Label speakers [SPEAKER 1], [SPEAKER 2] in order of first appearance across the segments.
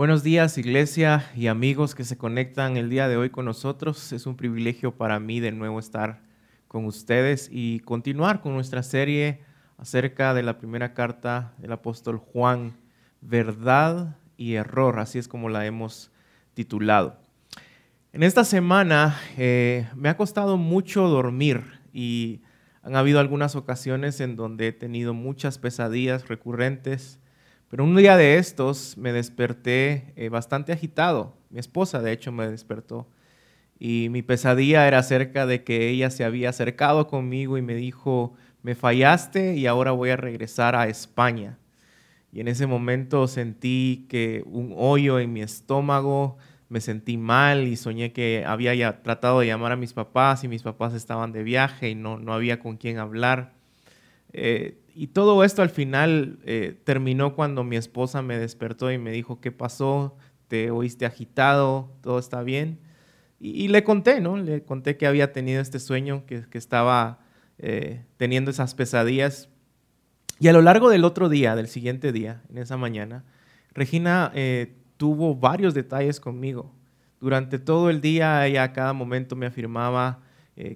[SPEAKER 1] Buenos días, iglesia y amigos que se conectan el día de hoy con nosotros. Es un privilegio para mí de nuevo estar con ustedes y continuar con nuestra serie acerca de la primera carta del apóstol Juan, verdad y error, así es como la hemos titulado. En esta semana eh, me ha costado mucho dormir y han habido algunas ocasiones en donde he tenido muchas pesadillas recurrentes pero un día de estos me desperté eh, bastante agitado. Mi esposa, de hecho, me despertó. Y mi pesadilla era acerca de que ella se había acercado conmigo y me dijo, me fallaste y ahora voy a regresar a España. Y en ese momento sentí que un hoyo en mi estómago, me sentí mal y soñé que había ya tratado de llamar a mis papás y mis papás estaban de viaje y no, no había con quién hablar. Eh, y todo esto al final eh, terminó cuando mi esposa me despertó y me dijo, ¿qué pasó? ¿Te oíste agitado? ¿Todo está bien? Y, le conté, ¿no? Le conté que había tenido este sueño, que, estaba eh, teniendo esas pesadillas. Y a lo largo del otro día, del siguiente día, en esa mañana, Regina eh, tuvo varios detalles conmigo. Durante todo el día, ella a cada momento me afirmaba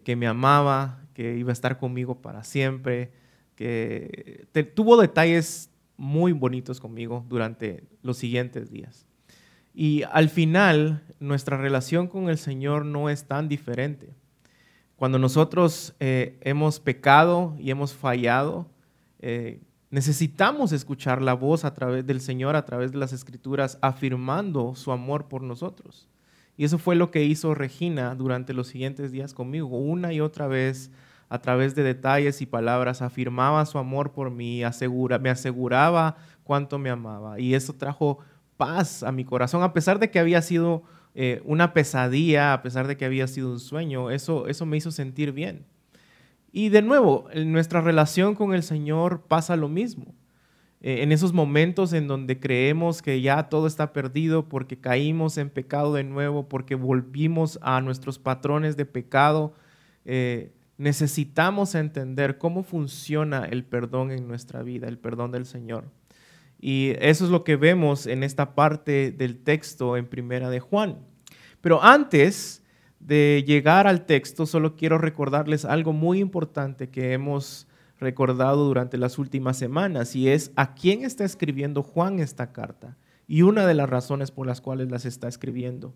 [SPEAKER 1] que me amaba, que iba a estar conmigo para siempre, que tuvo detalles muy bonitos conmigo durante los siguientes días. Y al final, nuestra relación con el Señor no es tan diferente. Cuando nosotros eh, hemos pecado y hemos fallado, eh, necesitamos escuchar la voz a través del Señor, a través de las Escrituras, afirmando su amor por nosotros. Y eso fue lo que hizo Regina durante los siguientes días conmigo, una y otra vez a través de detalles y palabras, afirmaba su amor por mí, asegura, me aseguraba cuánto me amaba. Y eso trajo paz a mi corazón, a pesar de que había sido eh, una pesadilla, a pesar de que había sido un sueño, eso, eso me hizo sentir bien. Y de nuevo, en nuestra relación con el Señor pasa lo mismo. Eh, en esos momentos en donde creemos que ya todo está perdido porque caímos en pecado de nuevo, porque volvimos a nuestros patrones de pecado, eh, necesitamos entender cómo funciona el perdón en nuestra vida, el perdón del Señor. Y eso es lo que vemos en esta parte del texto en Primera de Juan. Pero antes de llegar al texto, solo quiero recordarles algo muy importante que hemos recordado durante las últimas semanas y es a quién está escribiendo Juan esta carta y una de las razones por las cuales las está escribiendo.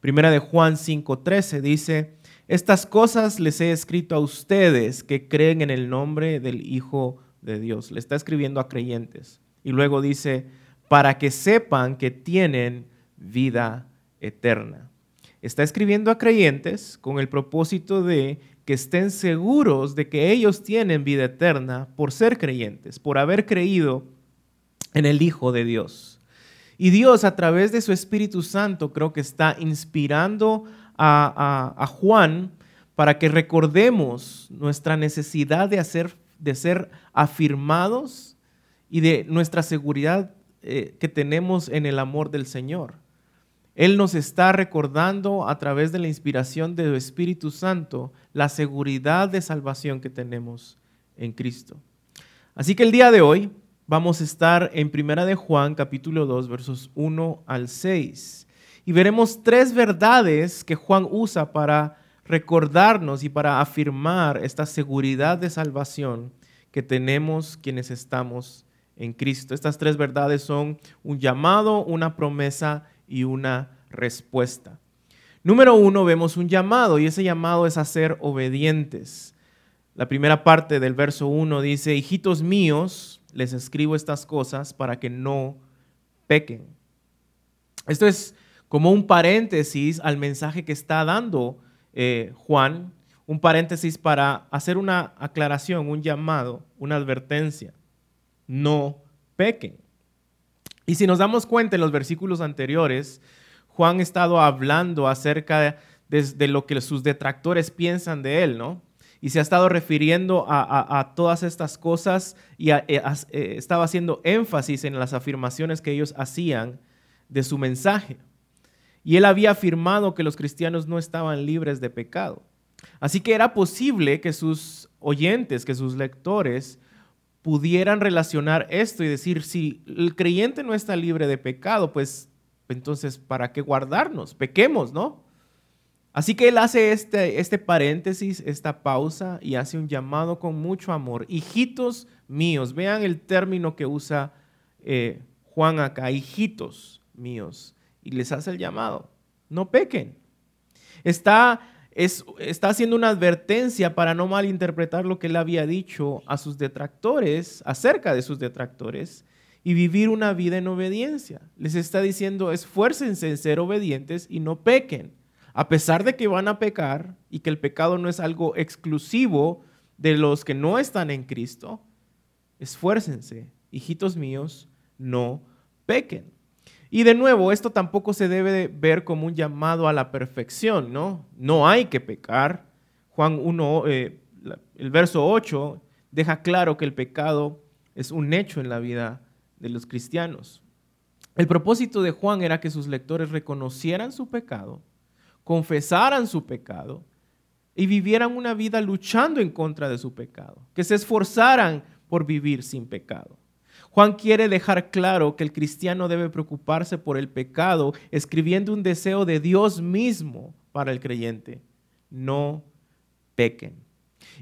[SPEAKER 1] Primera de Juan 5:13 dice, estas cosas les he escrito a ustedes que creen en el nombre del Hijo de Dios. Le está escribiendo a creyentes. Y luego dice, para que sepan que tienen vida eterna. Está escribiendo a creyentes con el propósito de que estén seguros de que ellos tienen vida eterna por ser creyentes, por haber creído en el Hijo de Dios. Y Dios a través de su Espíritu Santo creo que está inspirando a, Juan para que recordemos nuestra necesidad de, hacer, de ser afirmados y de nuestra seguridad eh, que tenemos en el amor del Señor. Él nos está recordando a través de la inspiración del Espíritu Santo la seguridad de salvación que tenemos en Cristo. Así que el día de hoy vamos a estar en Primera de Juan capítulo 2 versos 1 al 6 y veremos tres verdades que Juan usa para recordarnos y para afirmar esta seguridad de salvación que tenemos quienes estamos en Cristo. Estas tres verdades son un llamado, una promesa y una respuesta. Número uno, vemos un llamado y ese llamado es a ser obedientes. La primera parte del verso uno dice, hijitos míos, les escribo estas cosas para que no pequen. Esto es como un paréntesis al mensaje que está dando eh, Juan, un paréntesis para hacer una aclaración, un llamado, una advertencia. No pequen. Y si nos damos cuenta en los versículos anteriores, Juan ha estado hablando acerca de, lo que sus detractores piensan de él, ¿no? Y se ha estado refiriendo a, todas estas cosas y eh, eh, estaba haciendo énfasis en las afirmaciones que ellos hacían de su mensaje. Y él había afirmado que los cristianos no estaban libres de pecado. Así que era posible que sus oyentes, que sus lectores pudieran relacionar esto y decir, si el creyente no está libre de pecado, pues entonces, ¿para qué guardarnos? Pequemos, ¿no? Así que él hace este, este paréntesis, esta pausa y hace un llamado con mucho amor. Hijitos míos, vean el término que usa eh, Juan acá, hijitos míos, y les hace el llamado, no pequen. Está, está haciendo una advertencia para no malinterpretar lo que él había dicho a sus detractores, acerca de sus detractores, y vivir una vida en obediencia. Les está diciendo, esfuércense en ser obedientes y no pequen a pesar de que van a pecar y que el pecado no es algo exclusivo de los que no están en Cristo, esfuércense, hijitos míos, no pequen. Y de nuevo, esto tampoco se debe ver como un llamado a la perfección, ¿no? No hay que pecar. Juan 1, eh, el verso 8, deja claro que el pecado es un hecho en la vida de los cristianos. El propósito de Juan era que sus lectores reconocieran su pecado confesaran su pecado y vivieran una vida luchando en contra de su pecado, que se esforzaran por vivir sin pecado. Juan quiere dejar claro que el cristiano debe preocuparse por el pecado, escribiendo un deseo de Dios mismo para el creyente. No pequen.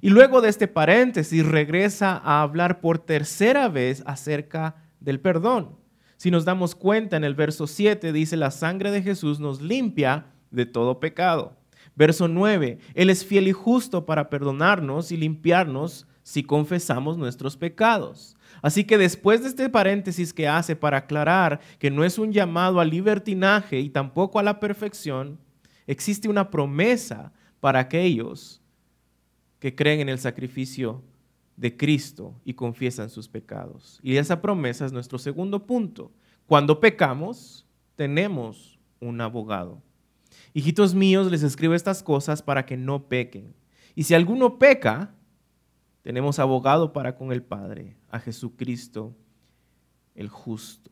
[SPEAKER 1] Y luego de este paréntesis regresa a hablar por tercera vez acerca del perdón. Si nos damos cuenta en el verso 7 dice, la sangre de Jesús nos limpia de todo pecado. Verso 9, Él es fiel y justo para perdonarnos y limpiarnos si confesamos nuestros pecados. Así que después de este paréntesis que hace para aclarar que no es un llamado al libertinaje y tampoco a la perfección, existe una promesa para aquellos que creen en el sacrificio de Cristo y confiesan sus pecados. Y esa promesa es nuestro segundo punto. Cuando pecamos, tenemos un abogado. Hijitos míos, les escribo estas cosas para que no pequen. Y si alguno peca, tenemos abogado para con el Padre, a Jesucristo el justo.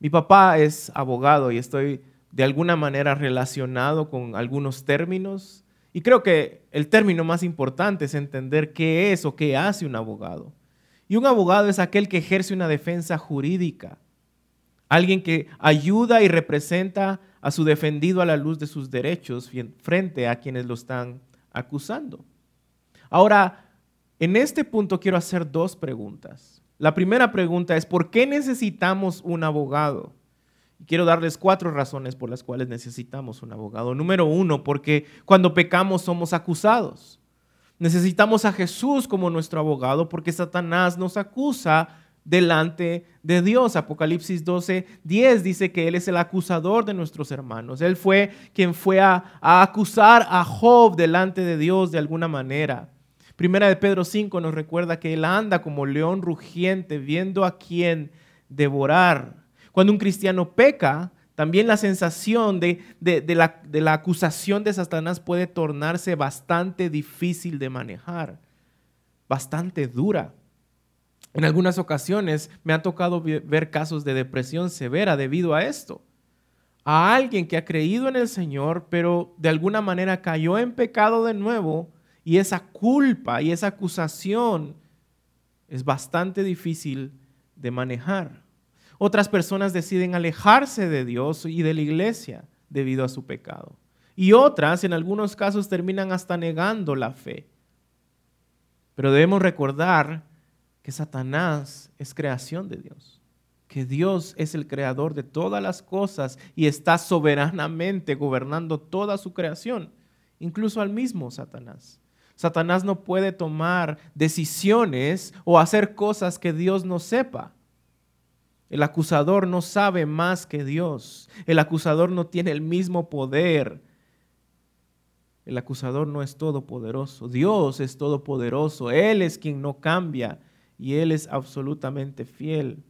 [SPEAKER 1] Mi papá es abogado y estoy de alguna manera relacionado con algunos términos. Y creo que el término más importante es entender qué es o qué hace un abogado. Y un abogado es aquel que ejerce una defensa jurídica, alguien que ayuda y representa a su defendido a la luz de sus derechos frente a quienes lo están acusando. Ahora, en este punto quiero hacer dos preguntas. La primera pregunta es, ¿por qué necesitamos un abogado? quiero darles cuatro razones por las cuales necesitamos un abogado. Número uno, porque cuando pecamos somos acusados. Necesitamos a Jesús como nuestro abogado porque Satanás nos acusa delante de Dios. Apocalipsis 12, 10 dice que Él es el acusador de nuestros hermanos. Él fue quien fue a, a, acusar a Job delante de Dios de alguna manera. Primera de Pedro 5 nos recuerda que Él anda como león rugiente viendo a quién devorar. Cuando un cristiano peca, también la sensación de, de, la, de la acusación de Satanás puede tornarse bastante difícil de manejar, bastante dura. En algunas ocasiones me ha tocado ver casos de depresión severa debido a esto. A alguien que ha creído en el Señor, pero de alguna manera cayó en pecado de nuevo y esa culpa y esa acusación es bastante difícil de manejar. Otras personas deciden alejarse de Dios y de la iglesia debido a su pecado. Y otras, en algunos casos, terminan hasta negando la fe. Pero debemos recordar que Satanás es creación de Dios, que Dios es el creador de todas las cosas y está soberanamente gobernando toda su creación, incluso al mismo Satanás. Satanás no puede tomar decisiones o hacer cosas que Dios no sepa. El acusador no sabe más que Dios. El acusador no tiene el mismo poder. El acusador no es todopoderoso. Dios es todopoderoso. Él es quien no cambia y Él es absolutamente fiel.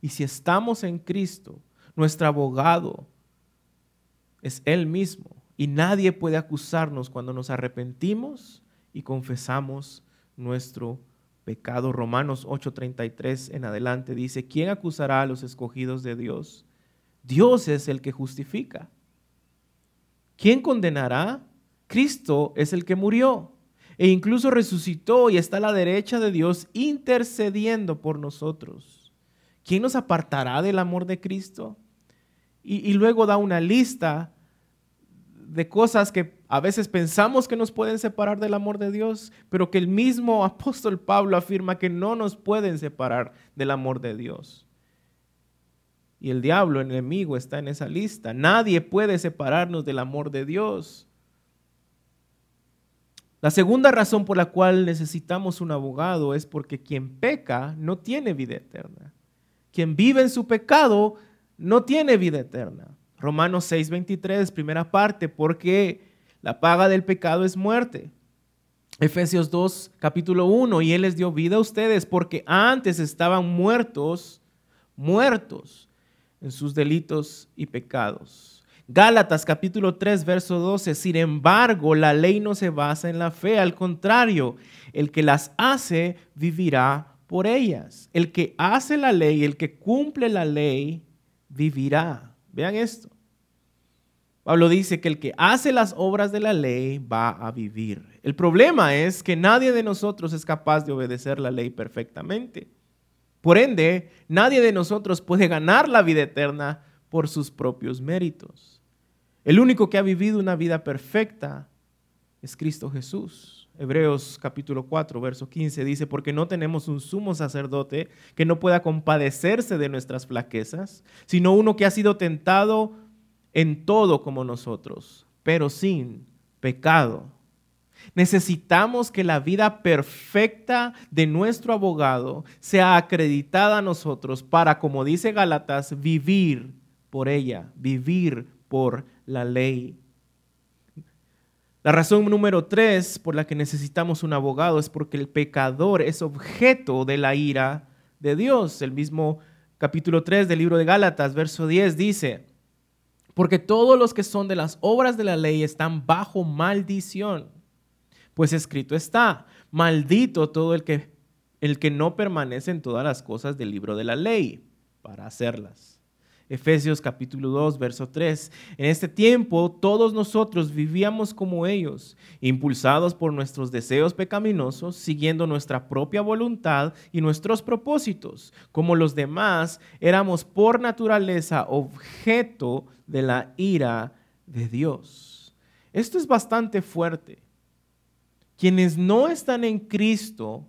[SPEAKER 1] Y si estamos en Cristo, nuestro abogado es Él mismo. Y nadie puede acusarnos cuando nos arrepentimos y confesamos nuestro pecado. Romanos 8:33 en adelante dice, ¿quién acusará a los escogidos de Dios? Dios es el que justifica. ¿Quién condenará? Cristo es el que murió e incluso resucitó y está a la derecha de Dios intercediendo por nosotros. ¿Quién nos apartará del amor de Cristo? y, y luego da una lista de cosas que a veces pensamos que nos pueden separar del amor de Dios, pero que el mismo apóstol Pablo afirma que no nos pueden separar del amor de Dios. Y el diablo, el enemigo, está en esa lista. Nadie puede separarnos del amor de Dios. La segunda razón por la cual necesitamos un abogado es porque quien peca no tiene vida eterna. Quien vive en su pecado no tiene vida eterna. Romanos 6:23, primera parte, porque la paga del pecado es muerte. Efesios 2, capítulo 1, y Él les dio vida a ustedes porque antes estaban muertos, muertos en sus delitos y pecados. Gálatas capítulo 3, verso 12, sin embargo, la ley no se basa en la fe, al contrario, el que las hace vivirá por ellas. El que hace la ley, el que cumple la ley, vivirá. Vean esto. Pablo dice que el que hace las obras de la ley va a vivir. El problema es que nadie de nosotros es capaz de obedecer la ley perfectamente. Por ende, nadie de nosotros puede ganar la vida eterna por sus propios méritos. El único que ha vivido una vida perfecta es Cristo Jesús. Hebreos capítulo 4, verso 15 dice, porque no tenemos un sumo sacerdote que no pueda compadecerse de nuestras flaquezas, sino uno que ha sido tentado en todo como nosotros, pero sin pecado. Necesitamos que la vida perfecta de nuestro abogado sea acreditada a nosotros para, como dice Gálatas, vivir por ella, vivir por la ley. La razón número tres por la que necesitamos un abogado es porque el pecador es objeto de la ira de Dios. El mismo capítulo 3 del libro de Gálatas, verso 10 dice, porque todos los que son de las obras de la ley están bajo maldición. Pues escrito está, maldito todo el que, el que no permanece en todas las cosas del libro de la ley para hacerlas. Efesios capítulo 2, verso 3. En este tiempo todos nosotros vivíamos como ellos, impulsados por nuestros deseos pecaminosos, siguiendo nuestra propia voluntad y nuestros propósitos. Como los demás, éramos por naturaleza objeto de la ira de Dios. Esto es bastante fuerte. Quienes no están en Cristo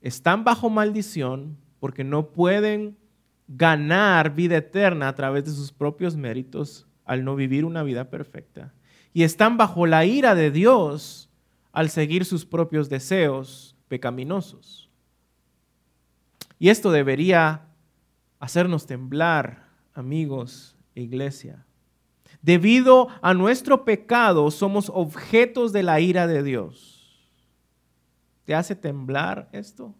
[SPEAKER 1] están bajo maldición porque no pueden ganar vida eterna a través de sus propios méritos al no vivir una vida perfecta. Y están bajo la ira de Dios al seguir sus propios deseos pecaminosos. Y esto debería hacernos temblar, amigos e iglesia. Debido a nuestro pecado somos objetos de la ira de Dios. ¿Te hace temblar esto?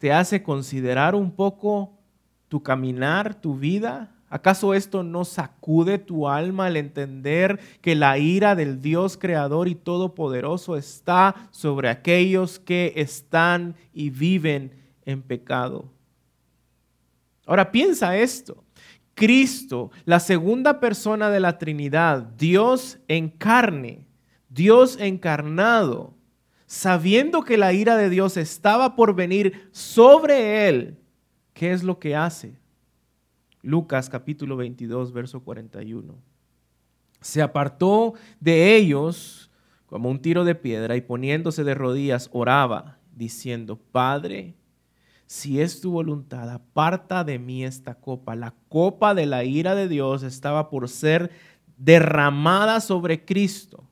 [SPEAKER 1] Te hace considerar un poco tu caminar, tu vida? ¿Acaso esto no sacude tu alma al entender que la ira del Dios creador y todopoderoso está sobre aquellos que están y viven en pecado? Ahora piensa esto. Cristo, la segunda persona de la Trinidad, Dios en carne, Dios encarnado, sabiendo que la ira de Dios estaba por venir sobre él, ¿qué es lo que hace? Lucas capítulo 22, verso 41. Se apartó de ellos como un tiro de piedra y poniéndose de rodillas oraba, diciendo, Padre, si es tu voluntad, aparta de mí esta copa. La copa de la ira de Dios estaba por ser derramada sobre Cristo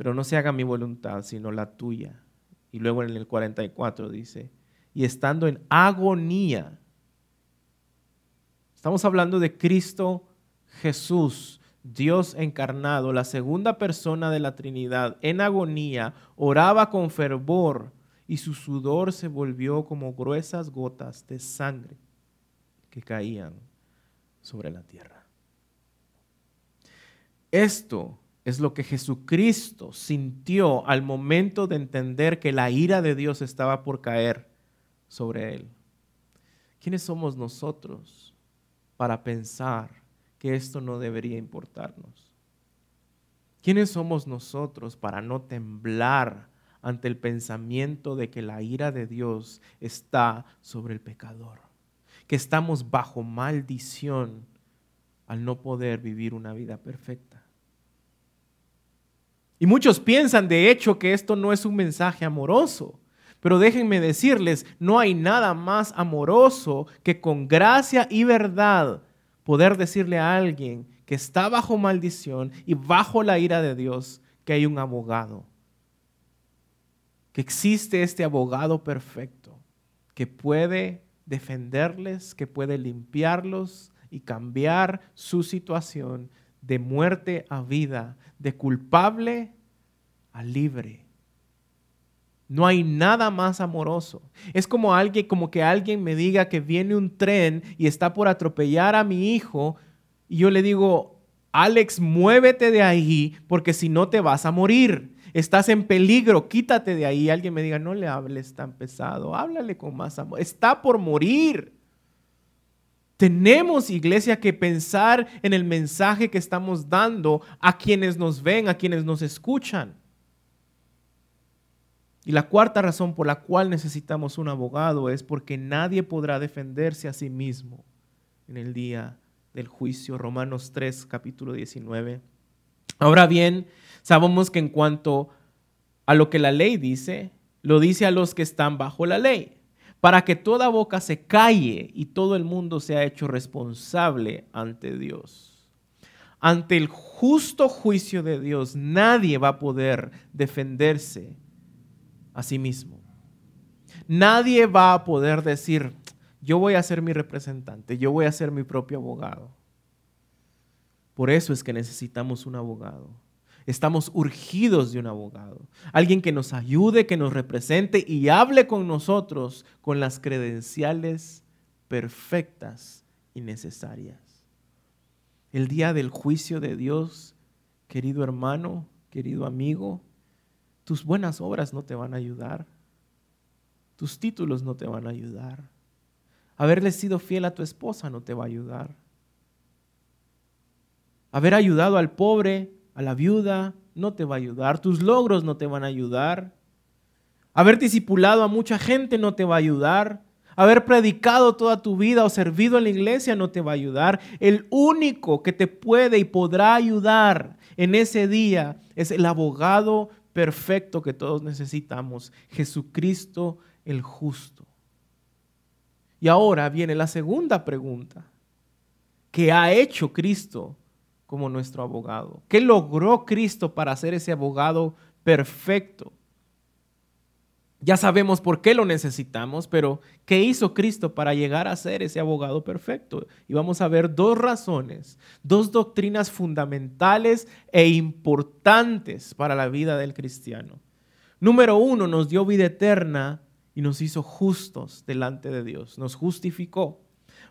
[SPEAKER 1] pero no se haga mi voluntad, sino la tuya. Y luego en el 44 dice, y estando en agonía, estamos hablando de Cristo Jesús, Dios encarnado, la segunda persona de la Trinidad, en agonía, oraba con fervor y su sudor se volvió como gruesas gotas de sangre que caían sobre la tierra. Esto es lo que Jesucristo sintió al momento de entender que la ira de Dios estaba por caer sobre él. ¿Quiénes somos nosotros para pensar que esto no debería importarnos? ¿Quiénes somos nosotros para no temblar ante el pensamiento de que la ira de Dios está sobre el pecador? que estamos bajo maldición al no poder vivir una vida perfecta. Y muchos piensan, de hecho, que esto no es un mensaje amoroso. Pero déjenme decirles, no hay nada más amoroso que con gracia y verdad poder decirle a alguien que está bajo maldición y bajo la ira de Dios que hay un abogado. Que existe este abogado perfecto que puede defenderles, que puede limpiarlos y cambiar su situación de muerte a vida, de culpable a libre. No hay nada más amoroso. Es como alguien, como que alguien me diga que viene un tren y está por atropellar a mi hijo y yo le digo, Alex, muévete de ahí porque si no te vas a morir. Estás en peligro, quítate de ahí. Alguien me diga, no le hables tan pesado, háblale con más amor. Está por morir. Tenemos, iglesia, que pensar en el mensaje que estamos dando a quienes nos ven, a quienes nos escuchan. Y la cuarta razón por la cual necesitamos un abogado es porque nadie podrá defenderse a sí mismo en el día del juicio. Romanos 3, capítulo 19. Ahora bien, sabemos que en cuanto a lo que la ley dice, lo dice a los que están bajo la ley para que toda boca se calle y todo el mundo sea hecho responsable ante Dios. Ante el justo juicio de Dios, nadie va a poder defenderse a sí mismo. Nadie va a poder decir, yo voy a ser mi representante, yo voy a ser mi propio abogado. Por eso es que necesitamos un abogado. Estamos urgidos de un abogado, alguien que nos ayude, que nos represente y hable con nosotros con las credenciales perfectas y necesarias. El día del juicio de Dios, querido hermano, querido amigo, tus buenas obras no te van a ayudar. Tus títulos no te van a ayudar. Haberle sido fiel a tu esposa no te va a ayudar. Haber ayudado al pobre a la viuda no te va a ayudar, tus logros no te van a ayudar, haber discipulado a mucha gente no te va a ayudar, haber predicado toda tu vida o servido en la iglesia no te va a ayudar. El único que te puede y podrá ayudar en ese día es el abogado perfecto que todos necesitamos, Jesucristo el justo. Y ahora viene la segunda pregunta. ¿Qué ha hecho Cristo como nuestro abogado? ¿Qué logró Cristo para ser ese abogado perfecto? Ya sabemos por qué lo necesitamos, pero ¿qué hizo Cristo para llegar a ser ese abogado perfecto? Y vamos a ver dos razones, dos doctrinas fundamentales e importantes para la vida del cristiano. Número uno, nos dio vida eterna y nos hizo justos delante de Dios, nos justificó.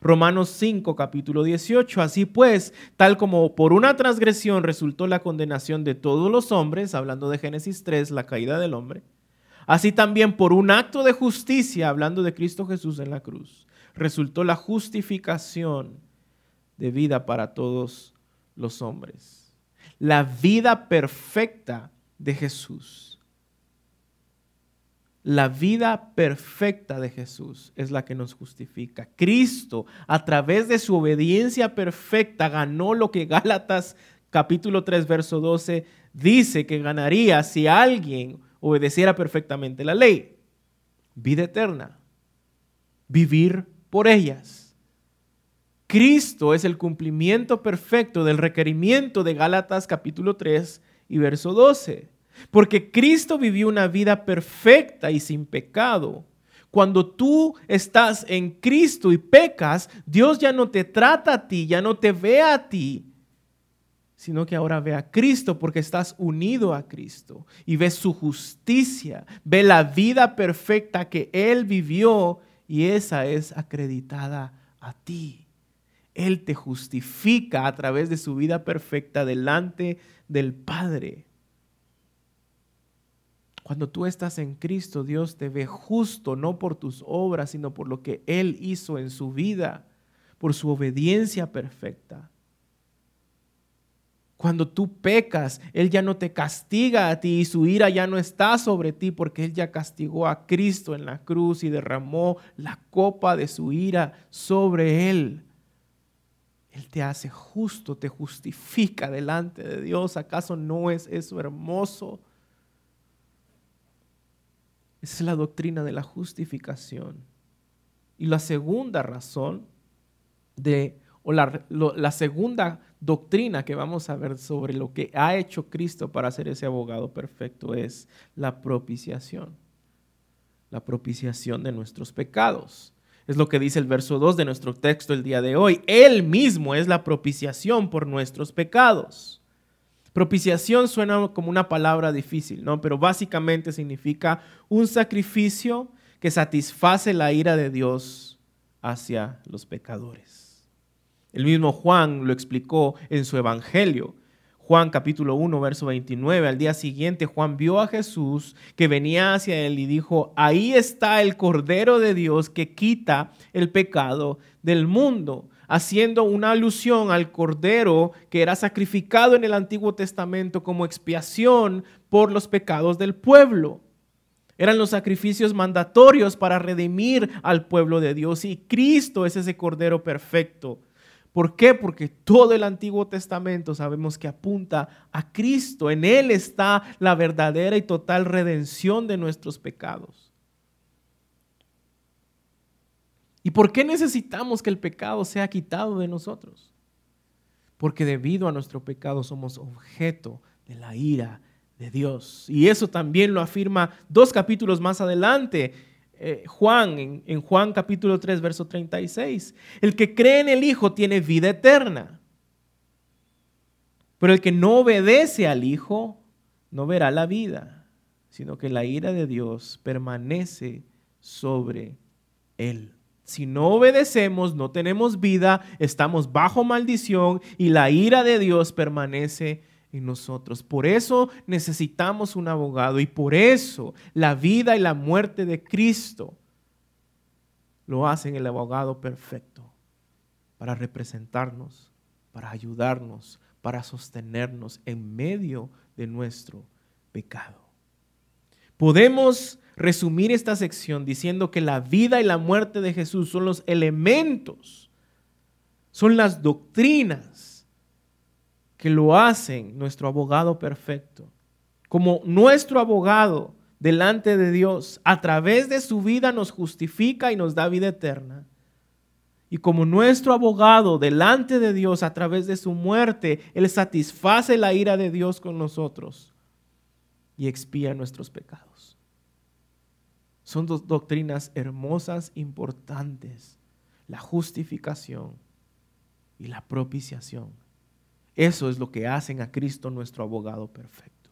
[SPEAKER 1] Romanos 5, capítulo 18. Así pues, tal como por una transgresión resultó la condenación de todos los hombres, hablando de Génesis 3, la caída del hombre, así también por un acto de justicia, hablando de Cristo Jesús en la cruz, resultó la justificación de vida para todos los hombres. La vida perfecta de Jesús la vida perfecta de Jesús es la que nos justifica. Cristo, a través de su obediencia perfecta, ganó lo que Gálatas capítulo 3, verso 12 dice que ganaría si alguien obedeciera perfectamente la ley. Vida eterna. Vivir por ellas. Cristo es el cumplimiento perfecto del requerimiento de Gálatas capítulo 3 y verso 12. Porque Cristo vivió una vida perfecta y sin pecado. Cuando tú estás en Cristo y pecas, Dios ya no te trata a ti, ya no te ve a ti, sino que ahora ve a Cristo porque estás unido a Cristo y ves su justicia, ve la vida perfecta que Él vivió y esa es acreditada a ti. Él te justifica a través de su vida perfecta delante del Padre. Cuando tú estás en Cristo, Dios te ve justo, no por tus obras, sino por lo que Él hizo en su vida, por su obediencia perfecta. Cuando tú pecas, Él ya no te castiga a ti y su ira ya no está sobre ti porque Él ya castigó a Cristo en la cruz y derramó la copa de su ira sobre Él. Él te hace justo, te justifica delante de Dios. ¿Acaso no es eso hermoso? Esa es la doctrina de la justificación. Y la segunda razón de, o la, la, segunda doctrina que vamos a ver sobre lo que ha hecho Cristo para ser ese abogado perfecto es la propiciación. La propiciación de nuestros pecados. Es lo que dice el verso 2 de nuestro texto el día de hoy. Él mismo es la propiciación por nuestros pecados. Propiciación suena como una palabra difícil, ¿no? Pero básicamente significa un sacrificio que satisface la ira de Dios hacia los pecadores. El mismo Juan lo explicó en su evangelio. Juan capítulo 1, verso 29. Al día siguiente Juan vio a Jesús que venía hacia él y dijo, ahí está el Cordero de Dios que quita el pecado del mundo haciendo una alusión al cordero que era sacrificado en el Antiguo Testamento como expiación por los pecados del pueblo. Eran los sacrificios mandatorios para redimir al pueblo de Dios y Cristo es ese cordero perfecto. ¿Por qué? Porque todo el Antiguo Testamento sabemos que apunta a Cristo. En Él está la verdadera y total redención de nuestros pecados. ¿Y por qué necesitamos que el pecado sea quitado de nosotros? Porque debido a nuestro pecado somos objeto de la ira de Dios. Y eso también lo afirma dos capítulos más adelante. Eh, Juan, en, en Juan capítulo 3, verso 36. El que cree en el Hijo tiene vida eterna. Pero el que no obedece al Hijo no verá la vida, sino que la ira de Dios permanece sobre él. Si no obedecemos, no tenemos vida, estamos bajo maldición y la ira de Dios permanece en nosotros. Por eso necesitamos un abogado y por eso la vida y la muerte de Cristo lo hacen el abogado perfecto para representarnos, para ayudarnos, para sostenernos en medio de nuestro pecado. Podemos resumir esta sección diciendo que la vida y la muerte de Jesús son los elementos, son las doctrinas que lo hacen nuestro abogado perfecto. Como nuestro abogado delante de Dios, a través de su vida nos justifica y nos da vida eterna. Y como nuestro abogado delante de Dios, a través de su muerte, Él satisface la ira de Dios con nosotros y expía nuestros pecados. Son dos doctrinas hermosas, importantes. La justificación y la propiciación. Eso es lo que hacen a Cristo nuestro abogado perfecto.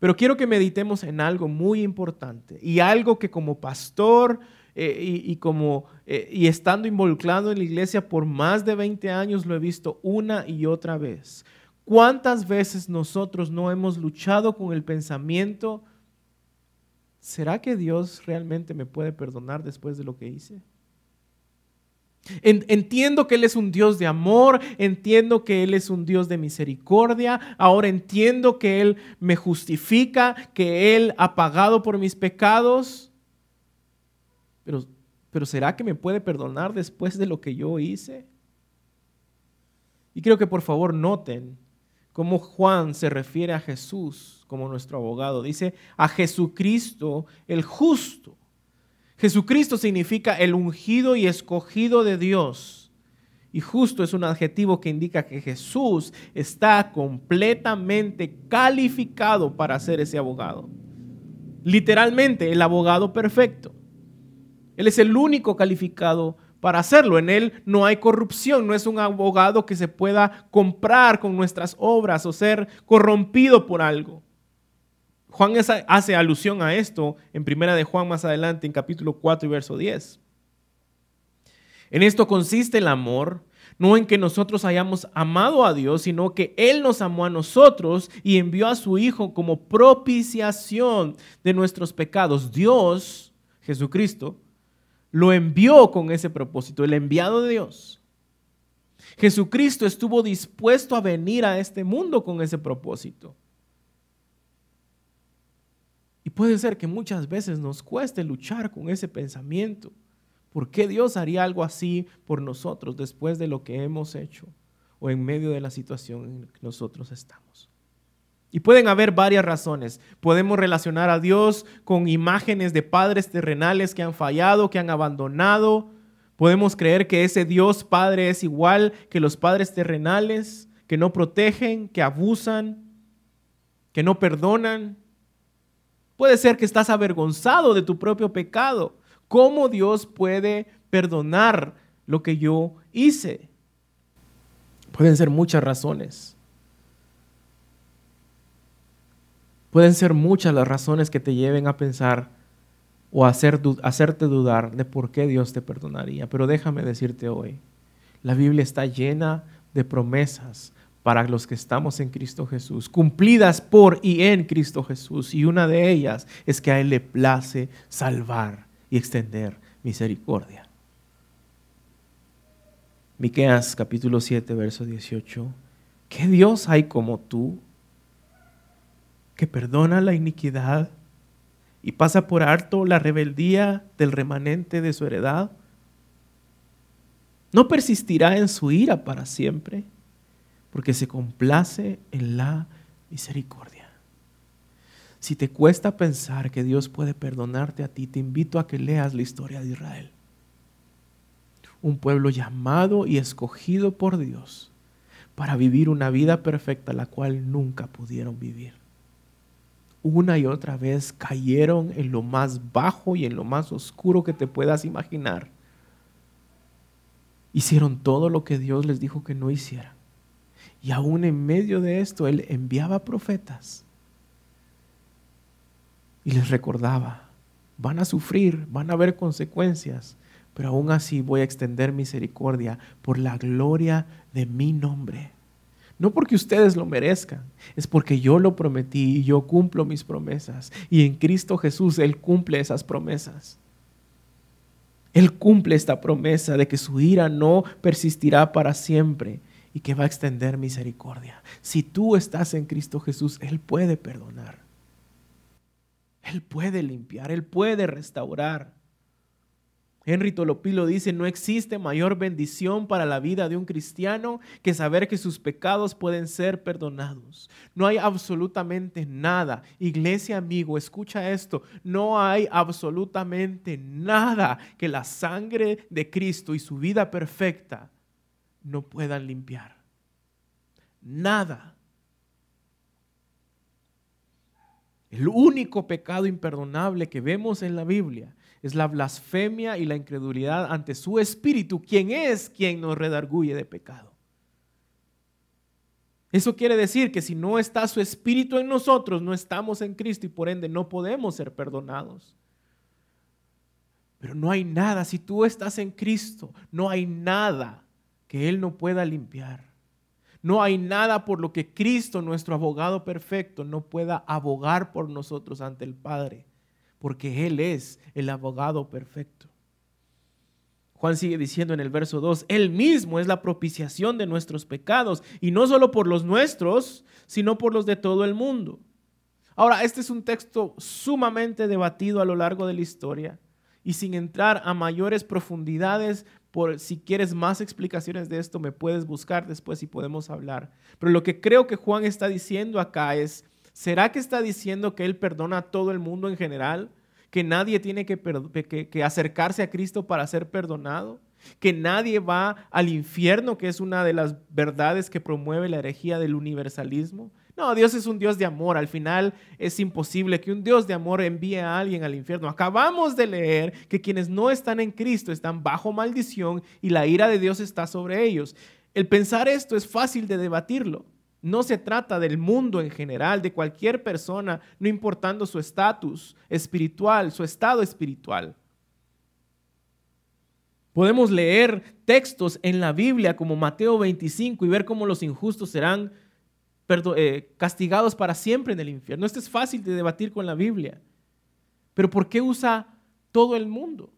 [SPEAKER 1] Pero quiero que meditemos en algo muy importante y algo que como pastor eh, y, como, eh, y estando involucrado en la iglesia por más de 20 años lo he visto una y otra vez. ¿Cuántas veces nosotros no hemos luchado con el pensamiento ¿será que Dios realmente me puede perdonar después de lo que hice? Entiendo que Él es un Dios de amor, entiendo que Él es un Dios de misericordia, ahora entiendo que Él me justifica, que Él ha pagado por mis pecados, pero, pero ¿será que me puede perdonar después de lo que yo hice? Y quiero que por favor noten cómo Juan se refiere a Jesús como nuestro abogado. Dice a Jesucristo el justo. Jesucristo significa el ungido y escogido de Dios. Y justo es un adjetivo que indica que Jesús está completamente calificado para ser ese abogado. Literalmente, el abogado perfecto. Él es el único calificado para hacerlo. En Él no hay corrupción, no es un abogado que se pueda comprar con nuestras obras o ser corrompido por algo. Juan hace alusión a esto en Primera de Juan más adelante, en capítulo 4 y verso 10. En esto consiste el amor, no en que nosotros hayamos amado a Dios, sino que Él nos amó a nosotros y envió a su Hijo como propiciación de nuestros pecados. Dios, Jesucristo, lo envió con ese propósito, el enviado de Dios. Jesucristo estuvo dispuesto a venir a este mundo con ese propósito. Y puede ser que muchas veces nos cueste luchar con ese pensamiento. ¿Por qué Dios haría algo así por nosotros después de lo que hemos hecho o en medio de la situación en que nosotros estamos? Y pueden haber varias razones. Podemos relacionar a Dios con imágenes de padres terrenales que han fallado, que han abandonado. Podemos creer que ese Dios Padre es igual que los padres terrenales, que no protegen, que abusan, que no perdonan. Puede ser que estás avergonzado de tu propio pecado. ¿Cómo Dios puede perdonar lo que yo hice? Pueden ser muchas razones. Pueden ser muchas las razones que te lleven a pensar o a hacer, hacerte dudar de por qué Dios te perdonaría. Pero déjame decirte hoy, la Biblia está llena de promesas para los que estamos en Cristo Jesús, cumplidas por y en Cristo Jesús. Y una de ellas es que a Él le place salvar y extender misericordia. Miqueas capítulo 7, verso 18. ¿Qué Dios hay como tú? Que perdona la iniquidad y pasa por alto la rebeldía del remanente de su heredad? ¿No persistirá en su ira para siempre? Porque se complace en la misericordia. Si te cuesta pensar que Dios puede perdonarte a ti, te invito a que leas la historia de Israel. Un pueblo llamado y escogido por Dios para vivir una vida perfecta la cual nunca pudieron vivir una y otra vez cayeron en lo más bajo y en lo más oscuro que te puedas imaginar. Hicieron todo lo que Dios les dijo que no hicieran. Y aún en medio de esto, Él enviaba profetas y les recordaba, van a sufrir, van a haber consecuencias, pero aún así voy a extender misericordia por la gloria de mi nombre. No porque ustedes lo merezcan, es porque yo lo prometí y yo cumplo mis promesas. Y en Cristo Jesús Él cumple esas promesas. Él cumple esta promesa de que su ira no persistirá para siempre y que va a extender misericordia. Si tú estás en Cristo Jesús, Él puede perdonar. Él puede limpiar, Él puede restaurar. Henry Tolopilo dice, no existe mayor bendición para la vida de un cristiano que saber que sus pecados pueden ser perdonados. No hay absolutamente nada. Iglesia amigo, escucha esto. No hay absolutamente nada que la sangre de Cristo y su vida perfecta no puedan limpiar. Nada. El único pecado imperdonable que vemos en la Biblia es la blasfemia y la incredulidad ante su espíritu, quien es quien nos redarguye de pecado. Eso quiere decir que si no está su espíritu en nosotros, no estamos en Cristo y por ende no podemos ser perdonados. Pero no hay nada, si tú estás en Cristo, no hay nada que Él no pueda limpiar. No hay nada por lo que Cristo, nuestro abogado perfecto, no pueda abogar por nosotros ante el Padre porque Él es el abogado perfecto. Juan sigue diciendo en el verso 2, Él mismo es la propiciación de nuestros pecados, y no solo por los nuestros, sino por los de todo el mundo. Ahora, este es un texto sumamente debatido a lo largo de la historia, y sin entrar a mayores profundidades, por si quieres más explicaciones de esto, me puedes buscar después y podemos hablar. Pero lo que creo que Juan está diciendo acá es, ¿Será que está diciendo que Él perdona a todo el mundo en general? ¿Que nadie tiene que, acercarse a Cristo para ser perdonado? ¿Que nadie va al infierno, que es una de las verdades que promueve la herejía del universalismo? No, Dios es un Dios de amor. Al final es imposible que un Dios de amor envíe a alguien al infierno. Acabamos de leer que quienes no están en Cristo están bajo maldición y la ira de Dios está sobre ellos. El pensar esto es fácil de debatirlo. No se trata del mundo en general, de cualquier persona, no importando su estatus espiritual, su estado espiritual. Podemos leer textos en la Biblia como Mateo 25 y ver cómo los injustos serán eh, castigados para siempre en el infierno. Esto es fácil de debatir con la Biblia. Pero ¿por qué usa todo el mundo?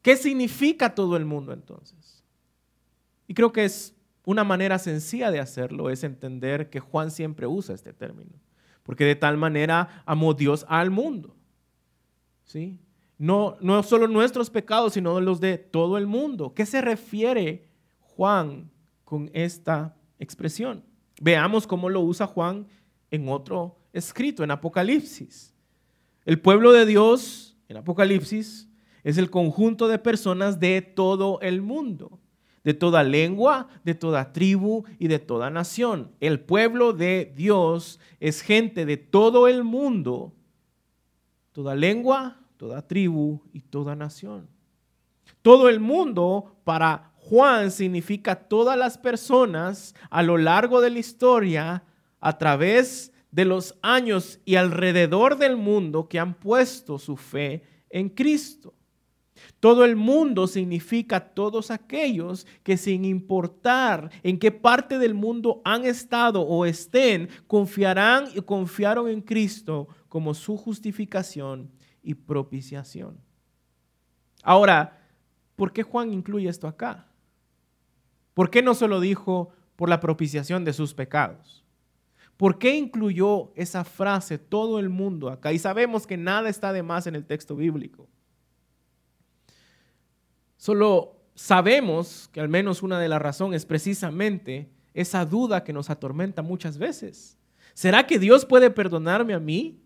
[SPEAKER 1] ¿Qué significa todo el mundo entonces? Y creo que es una manera sencilla de hacerlo, es entender que Juan siempre usa este término. Porque de tal manera amó Dios al mundo. ¿Sí? No, no solo nuestros pecados, sino los de todo el mundo. ¿Qué se refiere Juan con esta expresión? Veamos cómo lo usa Juan en otro escrito, en Apocalipsis. El pueblo de Dios, en Apocalipsis, es el conjunto de personas de todo el mundo, de toda lengua, de toda tribu y de toda nación. El pueblo de Dios es gente de todo el mundo, toda lengua, toda tribu y toda nación. Todo el mundo para Juan significa todas las personas a lo largo de la historia, a través de los años y alrededor del mundo que han puesto su fe en Cristo. Todo el mundo significa todos aquellos que sin importar en qué parte del mundo han estado o estén, confiarán y confiaron en Cristo como su justificación y propiciación. Ahora, ¿por qué Juan incluye esto acá? ¿Por qué no solo dijo por la propiciación de sus pecados? ¿Por qué incluyó esa frase todo el mundo acá? Y sabemos que nada está de más en el texto bíblico. Solo sabemos que al menos una de las razones es precisamente esa duda que nos atormenta muchas veces. ¿Será que Dios puede perdonarme a mí?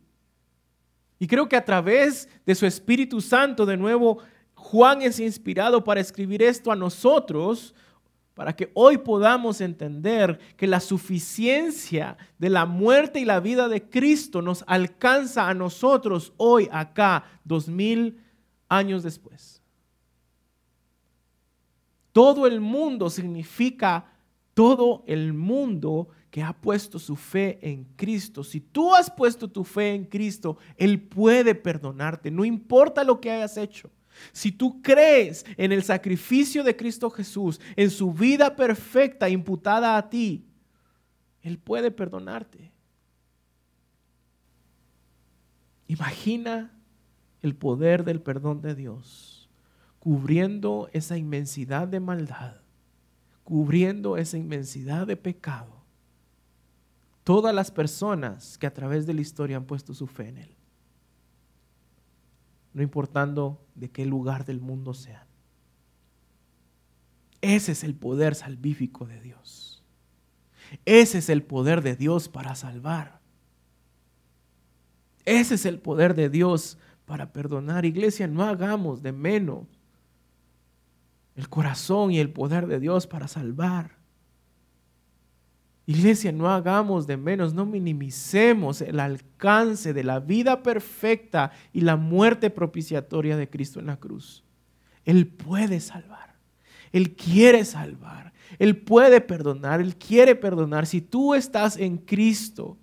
[SPEAKER 1] Y creo que a través de su Espíritu Santo, de nuevo, Juan es inspirado para escribir esto a nosotros, para que hoy podamos entender que la suficiencia de la muerte y la vida de Cristo nos alcanza a nosotros hoy, acá, dos mil años después. Todo el mundo significa todo el mundo que ha puesto su fe en Cristo. Si tú has puesto tu fe en Cristo, Él puede perdonarte, no importa lo que hayas hecho. Si tú crees en el sacrificio de Cristo Jesús, en su vida perfecta imputada a ti, Él puede perdonarte. Imagina el poder del perdón de Dios cubriendo esa inmensidad de maldad, cubriendo esa inmensidad de pecado. Todas las personas que a través de la historia han puesto su fe en Él, no importando de qué lugar del mundo sean. Ese es el poder salvífico de Dios. Ese es el poder de Dios para salvar. Ese es el poder de Dios para perdonar. Iglesia, no hagamos de menos el corazón y el poder de Dios para salvar. Iglesia, no hagamos de menos, no minimicemos el alcance de la vida perfecta y la muerte propiciatoria de Cristo en la cruz. Él puede salvar, Él quiere salvar, Él puede perdonar, Él quiere perdonar. Si tú estás en Cristo,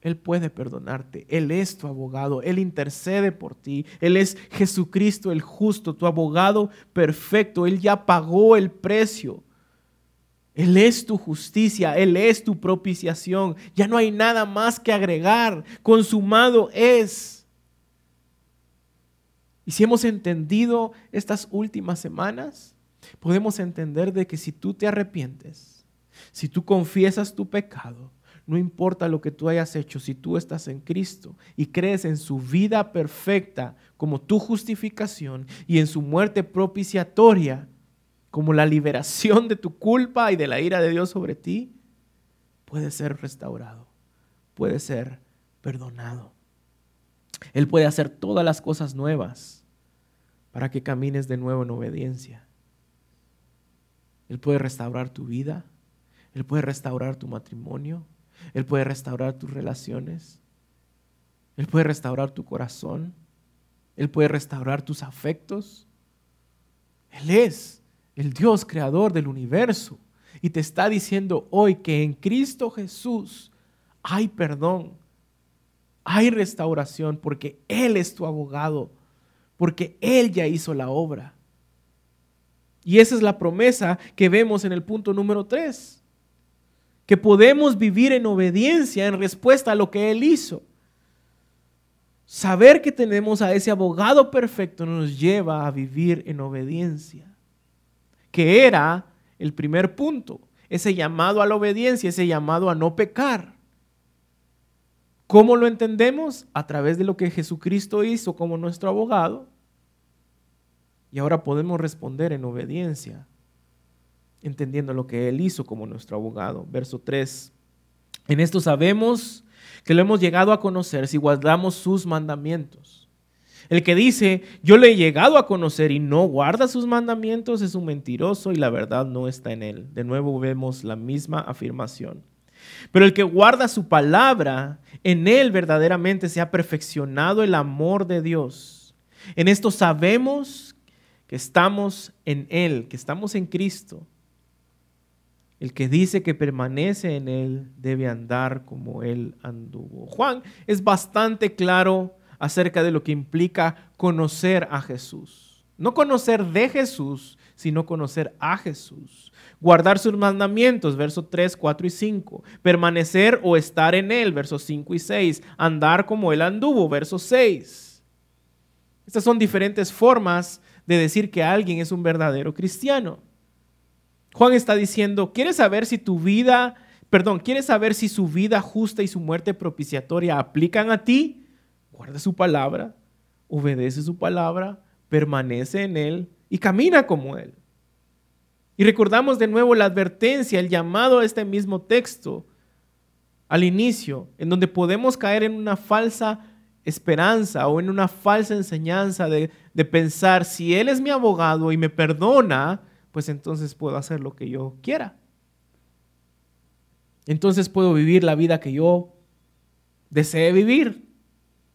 [SPEAKER 1] él puede perdonarte. Él es tu abogado. Él intercede por ti. Él es Jesucristo el justo, tu abogado perfecto. Él ya pagó el precio. Él es tu justicia. Él es tu propiciación. Ya no hay nada más que agregar. Consumado es. Y si hemos entendido estas últimas semanas, podemos entender de que si tú te arrepientes, si tú confiesas tu pecado, no importa lo que tú hayas hecho, si tú estás en Cristo y crees en su vida perfecta como tu justificación y en su muerte propiciatoria como la liberación de tu culpa y de la ira de Dios sobre ti, puede ser restaurado, puede ser perdonado. Él puede hacer todas las cosas nuevas para que camines de nuevo en obediencia. Él puede restaurar tu vida, Él puede restaurar tu matrimonio, él puede restaurar tus relaciones. Él puede restaurar tu corazón. Él puede restaurar tus afectos. Él es el Dios creador del universo. Y te está diciendo hoy que en Cristo Jesús hay perdón, hay restauración, porque Él es tu abogado, porque Él ya hizo la obra. Y esa es la promesa que vemos en el punto número 3 que podemos vivir en obediencia en respuesta a lo que Él hizo. Saber que tenemos a ese abogado perfecto nos lleva a vivir en obediencia, que era el primer punto, ese llamado a la obediencia, ese llamado a no pecar. ¿Cómo lo entendemos? A través de lo que Jesucristo hizo como nuestro abogado. Y ahora podemos responder en obediencia, entendiendo lo que Él hizo como nuestro abogado. Verso 3. En esto sabemos que lo hemos llegado a conocer si guardamos sus mandamientos. El que dice, yo le he llegado a conocer y no guarda sus mandamientos es un mentiroso y la verdad no está en él. De nuevo vemos la misma afirmación. Pero el que guarda su palabra, en él verdaderamente se ha perfeccionado el amor de Dios. En esto sabemos que estamos en él, que estamos en Cristo. El que dice que permanece en él debe andar como él anduvo. Juan es bastante claro acerca de lo que implica conocer a Jesús. No conocer de Jesús, sino conocer a Jesús. Guardar sus mandamientos, versos 3, 4 y 5. Permanecer o estar en Él, versos 5 y 6. Andar como Él anduvo, versos 6. Estas son diferentes formas de decir que alguien es un verdadero cristiano. Juan está diciendo, ¿quieres saber si tu vida, perdón, quieres saber si su vida justa y su muerte propiciatoria aplican a ti? guarda su palabra, obedece su palabra, permanece en Él y camina como Él. Y recordamos de nuevo la advertencia, el llamado a este mismo texto al inicio, en donde podemos caer en una falsa esperanza o en una falsa enseñanza de, de, pensar, si Él es mi abogado y me perdona, pues entonces puedo hacer lo que yo quiera. Entonces puedo vivir la vida que yo desee vivir.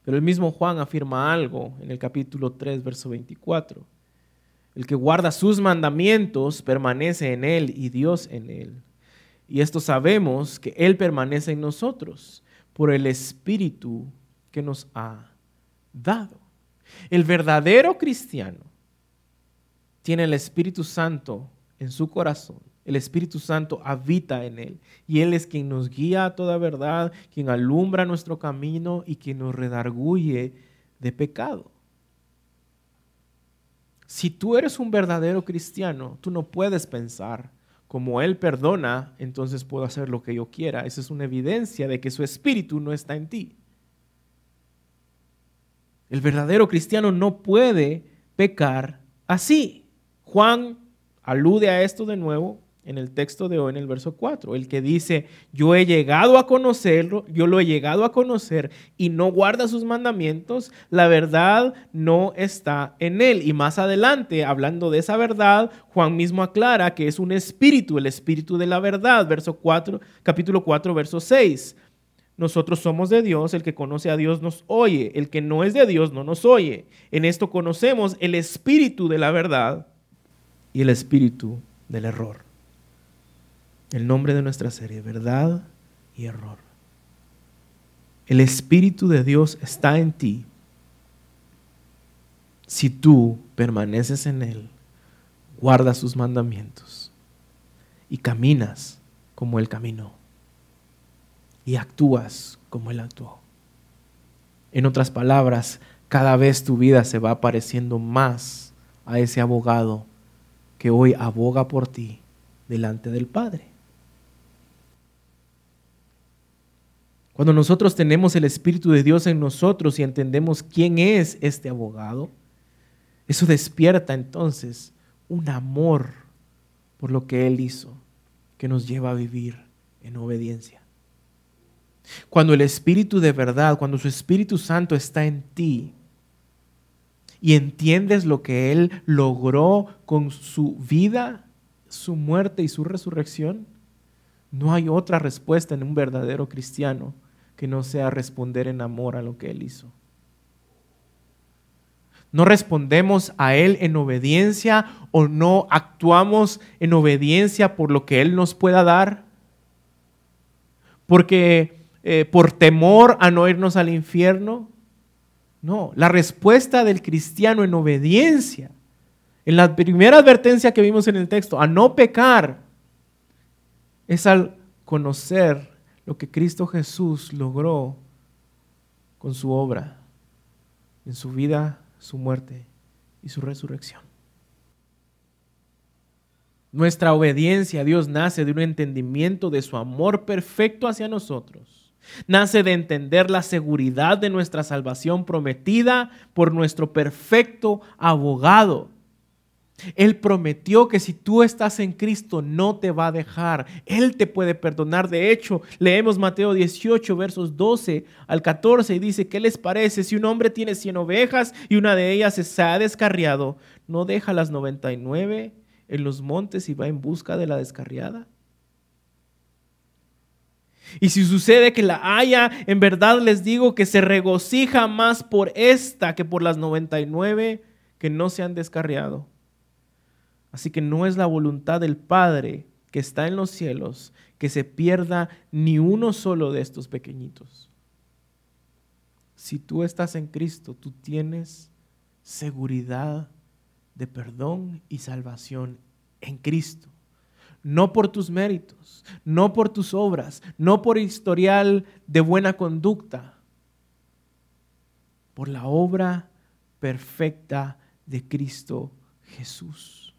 [SPEAKER 1] Pero el mismo Juan afirma algo en el capítulo 3, verso 24. El que guarda sus mandamientos permanece en él y Dios en él. Y esto sabemos que Él permanece en nosotros por el Espíritu que nos ha dado. El verdadero cristiano tiene el Espíritu Santo en su corazón el Espíritu Santo habita en él y Él es quien nos guía a toda verdad, quien alumbra nuestro camino y quien nos redarguye de pecado. Si tú eres un verdadero cristiano, tú no puedes pensar, como Él perdona, entonces puedo hacer lo que yo quiera. Esa es una evidencia de que su espíritu no está en ti. El verdadero cristiano no puede pecar así. Juan alude a esto de nuevo en el texto de hoy, en el verso 4, el que dice, yo he llegado a conocerlo, yo lo he llegado a conocer y no guarda sus mandamientos, la verdad no está en él. Y más adelante, hablando de esa verdad, Juan mismo aclara que es un espíritu, el espíritu de la verdad, verso 4, capítulo 4, verso 6. Nosotros somos de Dios, el que conoce a Dios nos oye, el que no es de Dios no nos oye. En esto conocemos el espíritu de la verdad y el espíritu del error el nombre de nuestra serie, verdad y error. El Espíritu de Dios está en ti si tú permaneces en Él, guardas sus mandamientos y caminas como Él caminó y actúas como Él actuó. En otras palabras, cada vez tu vida se va pareciendo más a ese abogado que hoy aboga por ti delante del Padre. Cuando nosotros tenemos el Espíritu de Dios en nosotros y entendemos quién es este abogado, eso despierta entonces un amor por lo que Él hizo, que nos lleva a vivir en obediencia. Cuando el Espíritu de verdad, cuando su Espíritu Santo está en ti y entiendes lo que Él logró con su vida, su muerte y su resurrección, no hay otra respuesta en un verdadero cristiano que no sea responder en amor a lo que Él hizo. No respondemos a Él en obediencia o no actuamos en obediencia por lo que Él nos pueda dar. Porque eh, por temor a no irnos al infierno. No, la respuesta del cristiano en obediencia, en la primera advertencia que vimos en el texto, a no pecar, es al conocer lo que Cristo Jesús logró con su obra, en su vida, su muerte y su resurrección. Nuestra obediencia a Dios nace de un entendimiento de su amor perfecto hacia nosotros. Nace de entender la seguridad de nuestra salvación prometida por nuestro perfecto abogado. Él prometió que si tú estás en Cristo no te va a dejar. Él te puede perdonar. De hecho, leemos Mateo 18, versos 12 al 14 y dice, ¿qué les parece si un hombre tiene 100 ovejas y una de ellas se ha descarriado? ¿No deja las 99 en los montes y va en busca de la descarriada? Y si sucede que la haya, en verdad les digo que se regocija más por esta que por las 99 que no se han descarriado. Así que no es la voluntad del Padre que está en los cielos que se pierda ni uno solo de estos pequeñitos. Si tú estás en Cristo, tú tienes seguridad de perdón y salvación en Cristo. No por tus méritos, no por tus obras, no por historial de buena conducta, por la obra perfecta de Cristo Jesús.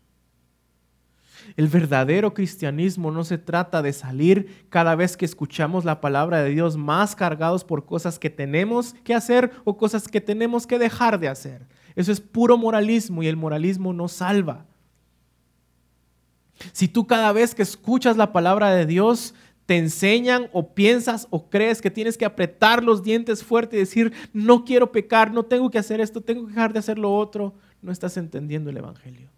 [SPEAKER 1] El verdadero cristianismo no se trata de salir cada vez que escuchamos la palabra de Dios más cargados por cosas que tenemos que hacer o cosas que tenemos que dejar de hacer. Eso es puro moralismo y el moralismo no salva. Si tú cada vez que escuchas la palabra de Dios te enseñan o piensas o crees que tienes que apretar los dientes fuerte y decir, no quiero pecar, no tengo que hacer esto, tengo que dejar de hacer lo otro, no estás entendiendo el Evangelio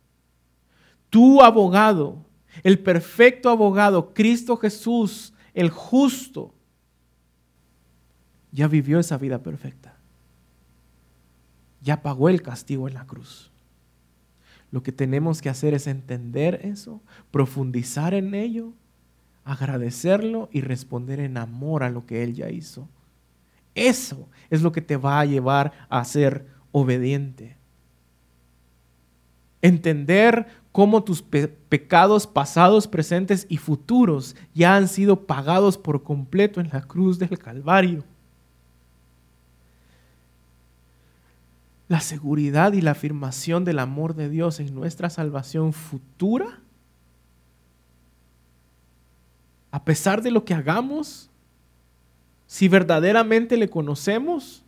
[SPEAKER 1] tu abogado, el perfecto abogado, Cristo Jesús, el justo, ya vivió esa vida perfecta. Ya pagó el castigo en la cruz. Lo que tenemos que hacer es entender eso, profundizar en ello, agradecerlo y responder en amor a lo que Él ya hizo. Eso es lo que te va a llevar a ser obediente. Entender cómo tus pecados pasados, presentes y futuros ya han sido pagados por completo en la cruz del Calvario. La seguridad y la afirmación del amor de Dios en nuestra salvación futura, a pesar de lo que hagamos, si verdaderamente le conocemos,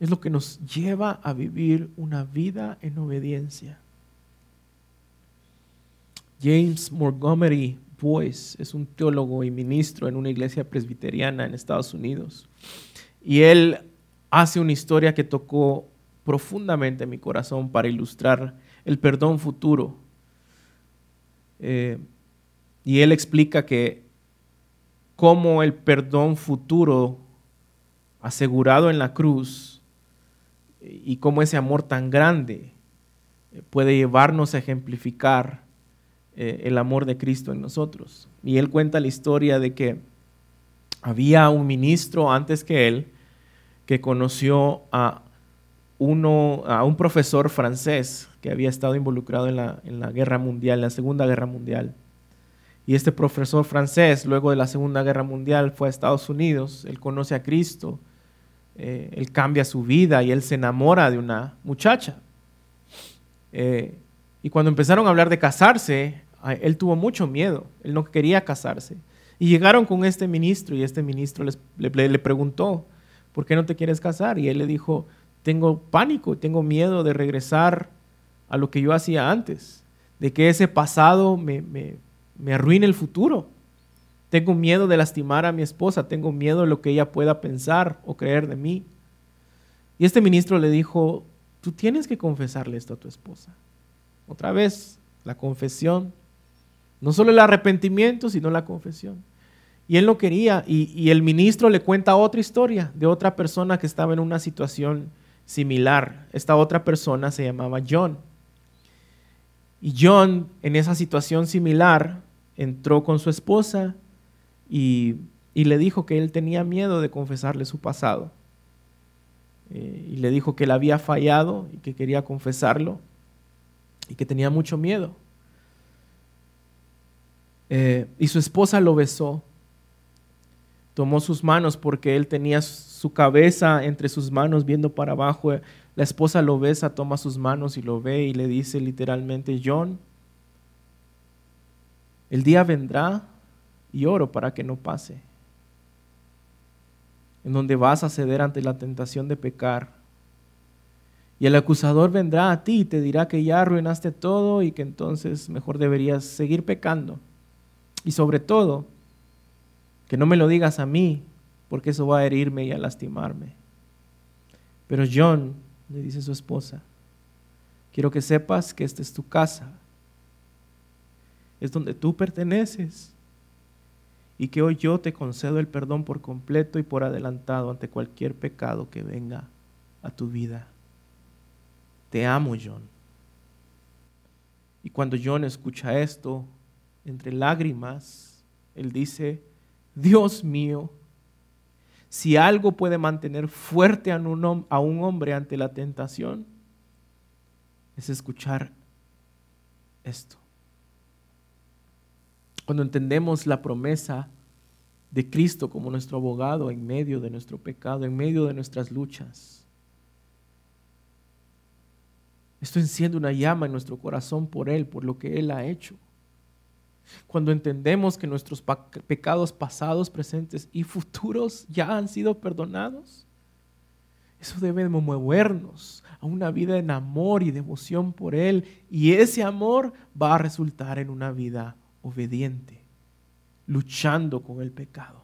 [SPEAKER 1] es lo que nos lleva a vivir una vida en obediencia. James Montgomery Boyce es un teólogo y ministro en una iglesia presbiteriana en Estados Unidos. Y él hace una historia que tocó profundamente mi corazón para ilustrar el perdón futuro. Eh, y él explica que cómo el perdón futuro asegurado en la cruz y cómo ese amor tan grande puede llevarnos a ejemplificar eh, el amor de Cristo en nosotros. Y él cuenta la historia de que había un ministro antes que él que conoció a, uno, a un profesor francés que había estado involucrado en la, en la guerra mundial, la Segunda Guerra Mundial. Y este profesor francés, luego de la Segunda Guerra Mundial, fue a Estados Unidos, él conoce a Cristo, eh, él cambia su vida y él se enamora de una muchacha. Eh, y cuando empezaron a hablar de casarse, él tuvo mucho miedo, él no quería casarse. Y llegaron con este ministro y este ministro le, preguntó, ¿por qué no te quieres casar? Y él le dijo, tengo pánico, tengo miedo de regresar a lo que yo hacía antes, de que ese pasado me, me arruine el futuro. Tengo miedo de lastimar a mi esposa, tengo miedo de lo que ella pueda pensar o creer de mí. Y este ministro le dijo, tú tienes que confesarle esto a tu esposa. Otra vez, la confesión. No solo el arrepentimiento, sino la confesión. Y él no quería. Y, el ministro le cuenta otra historia de otra persona que estaba en una situación similar. Esta otra persona se llamaba John. Y John, en esa situación similar, entró con su esposa y, le dijo que él tenía miedo de confesarle su pasado. Eh, y le dijo que él había fallado y que quería confesarlo y que tenía mucho miedo. Eh, y su esposa lo besó, tomó sus manos porque él tenía su cabeza entre sus manos viendo para abajo. La esposa lo besa, toma sus manos y lo ve y le dice literalmente, John, El día vendrá y oro para que no pase, en donde vas a ceder ante la tentación de pecar. Y el acusador vendrá a ti y te dirá que ya arruinaste todo y que entonces mejor deberías seguir pecando. Y sobre todo, que no me lo digas a mí, porque eso va a herirme y a lastimarme. Pero John, le dice su esposa, quiero que sepas que esta es tu casa es donde tú perteneces. Y que hoy yo te concedo el perdón por completo y por adelantado ante cualquier pecado que venga a tu vida. Te amo, John. Y cuando John escucha esto, entre lágrimas, él dice, Dios mío, si algo puede mantener fuerte a un, hombre ante la tentación, es escuchar esto cuando entendemos la promesa de Cristo como nuestro abogado en medio de nuestro pecado, en medio de nuestras luchas. Esto enciende una llama en nuestro corazón por Él, por lo que Él ha hecho. Cuando entendemos que nuestros pecados pasados, presentes y futuros ya han sido perdonados, eso debe movernos a una vida en amor y devoción por Él. Y ese amor va a resultar en una vida obediente, luchando con el pecado.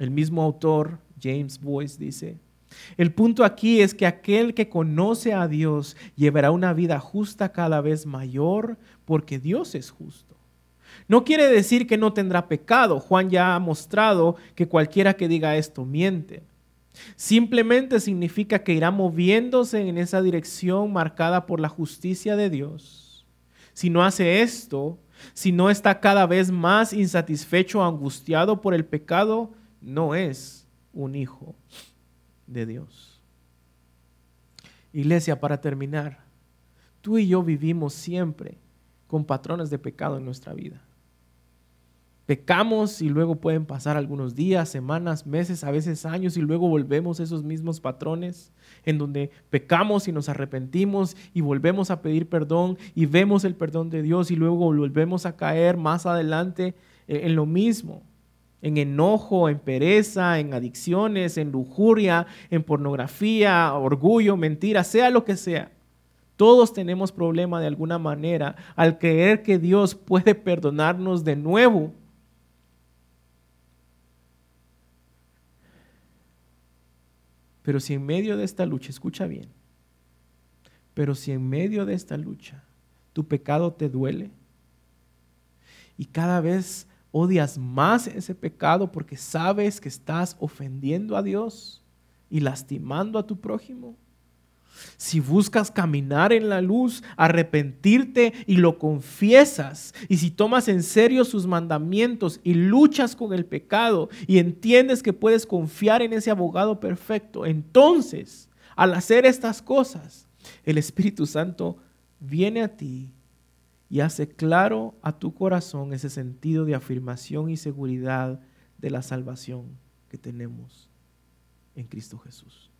[SPEAKER 1] El mismo autor, James Boyce, dice, el punto aquí es que aquel que conoce a Dios llevará una vida justa cada vez mayor porque Dios es justo. No quiere decir que no tendrá pecado. Juan ya ha mostrado que cualquiera que diga esto miente. Simplemente significa que irá moviéndose en esa dirección marcada por la justicia de Dios. Si no hace esto, si no está cada vez más insatisfecho angustiado por el pecado, no es un hijo de Dios. Iglesia, para terminar, tú y yo vivimos siempre con patrones de pecado en nuestra vida. Pecamos y luego pueden pasar algunos días, semanas, meses, a veces años y luego volvemos a esos mismos patrones en donde pecamos y nos arrepentimos y volvemos a pedir perdón y vemos el perdón de Dios y luego volvemos a caer más adelante en lo mismo, en enojo, en pereza, en adicciones, en lujuria, en pornografía, orgullo, mentira, sea lo que sea. Todos tenemos problema de alguna manera al creer que Dios puede perdonarnos de nuevo. Pero si en medio de esta lucha, escucha bien, pero si en medio de esta lucha tu pecado te duele y cada vez odias más ese pecado porque sabes que estás ofendiendo a Dios y lastimando a tu prójimo, si buscas caminar en la luz, arrepentirte y lo confiesas, y si tomas en serio sus mandamientos y luchas con el pecado y entiendes que puedes confiar en ese abogado perfecto, entonces, al hacer estas cosas, el Espíritu Santo viene a ti y hace claro a tu corazón ese sentido de afirmación y seguridad de la salvación que tenemos en Cristo Jesús.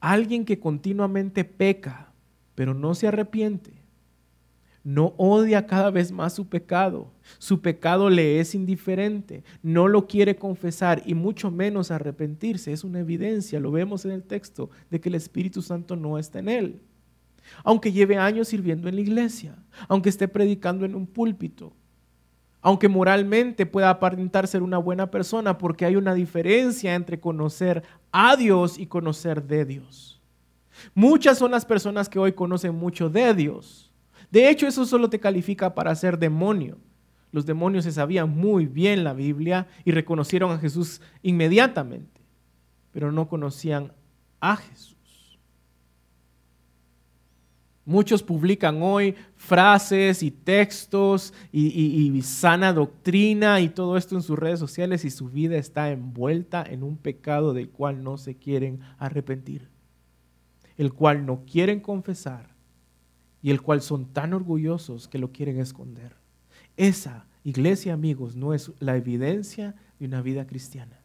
[SPEAKER 1] Alguien que continuamente peca, pero no se arrepiente, no odia cada vez más su pecado, su pecado le es indiferente, no lo quiere confesar y mucho menos arrepentirse, es una evidencia, lo vemos en el texto, de que el Espíritu Santo no está en él. Aunque lleve años sirviendo en la iglesia, aunque esté predicando en un púlpito, aunque moralmente pueda aparentar ser una buena persona, porque hay una diferencia entre conocer a Dios y conocer de Dios. Muchas son las personas que hoy conocen mucho de Dios. De hecho, eso solo te califica para ser demonio. Los demonios se sabían muy bien la Biblia y reconocieron a Jesús inmediatamente, pero no conocían a Jesús. Muchos publican hoy frases y textos y, sana doctrina y todo esto en sus redes sociales y su vida está envuelta en un pecado del cual no se quieren arrepentir, el cual no quieren confesar y el cual son tan orgullosos que lo quieren esconder. Esa, iglesia amigos, no es la evidencia de una vida cristiana.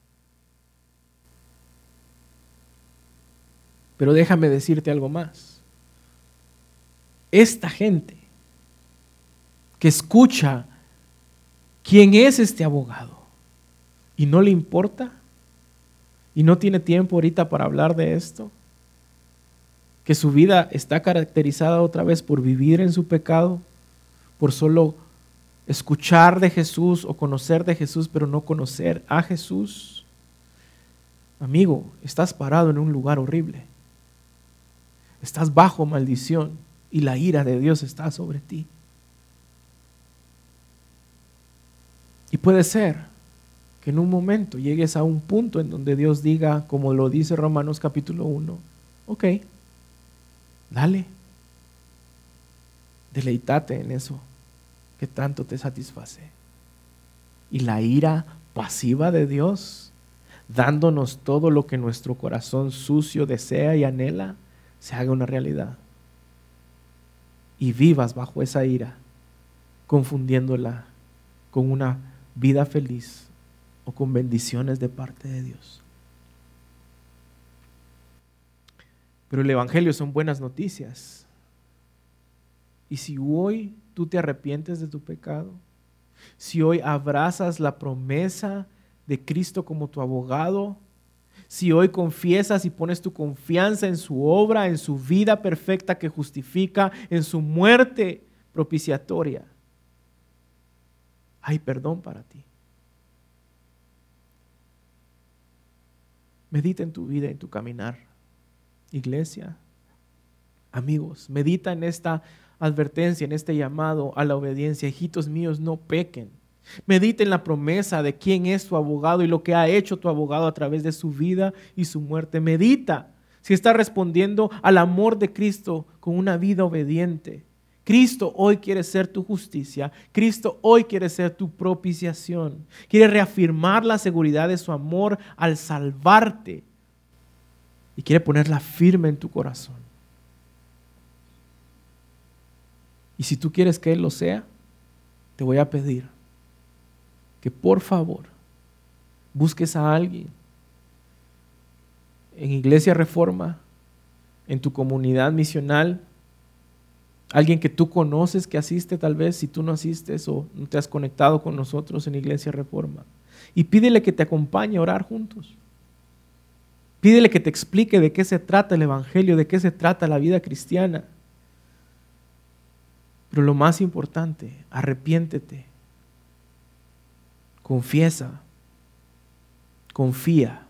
[SPEAKER 1] Pero déjame decirte algo más
[SPEAKER 2] esta gente que escucha quién es este abogado y no le importa y no tiene tiempo ahorita para hablar de esto, que su vida está caracterizada otra vez por vivir en su pecado, por solo escuchar de Jesús o conocer de Jesús, pero no conocer a Jesús. Amigo, estás parado en un lugar horrible. Estás bajo maldición y la ira de Dios está sobre ti. Y puede ser que en un momento llegues a un punto en donde Dios diga, como lo dice Romanos capítulo 1, ok, dale, deleitate en eso que tanto te satisface. Y la ira pasiva de Dios, dándonos todo lo que nuestro corazón sucio desea y anhela, se haga una realidad. Y vivas bajo esa ira, confundiéndola con una vida feliz o con bendiciones de parte de Dios. Pero el Evangelio son buenas noticias. Y si hoy tú te arrepientes de tu pecado, si hoy abrazas la promesa de Cristo como tu abogado, si hoy confiesas y pones tu confianza en su obra, en su vida perfecta que justifica, en su muerte propiciatoria, hay perdón para ti. Medita en tu vida, en tu caminar. Iglesia, amigos, medita en esta advertencia, en este llamado a la obediencia. Hijitos míos, no pequen. Medita en la promesa de quién es tu abogado y lo que ha hecho tu abogado a través de su vida y su muerte. Medita si está respondiendo al amor de Cristo con una vida obediente. Cristo hoy quiere ser tu justicia. Cristo hoy quiere ser tu propiciación. Quiere reafirmar la seguridad de su amor al salvarte. Y quiere ponerla firme en tu corazón. Y si tú quieres que Él lo sea, te voy a pedir que por favor busques a alguien en Iglesia Reforma, en tu comunidad misional, alguien que tú conoces que asiste tal vez si tú no asistes o no te has conectado con nosotros en Iglesia Reforma. Y pídele que te acompañe a orar juntos. Pídele que te explique de qué se trata el Evangelio, de qué se trata la vida cristiana. Pero lo más importante, arrepiéntete, confiesa, confía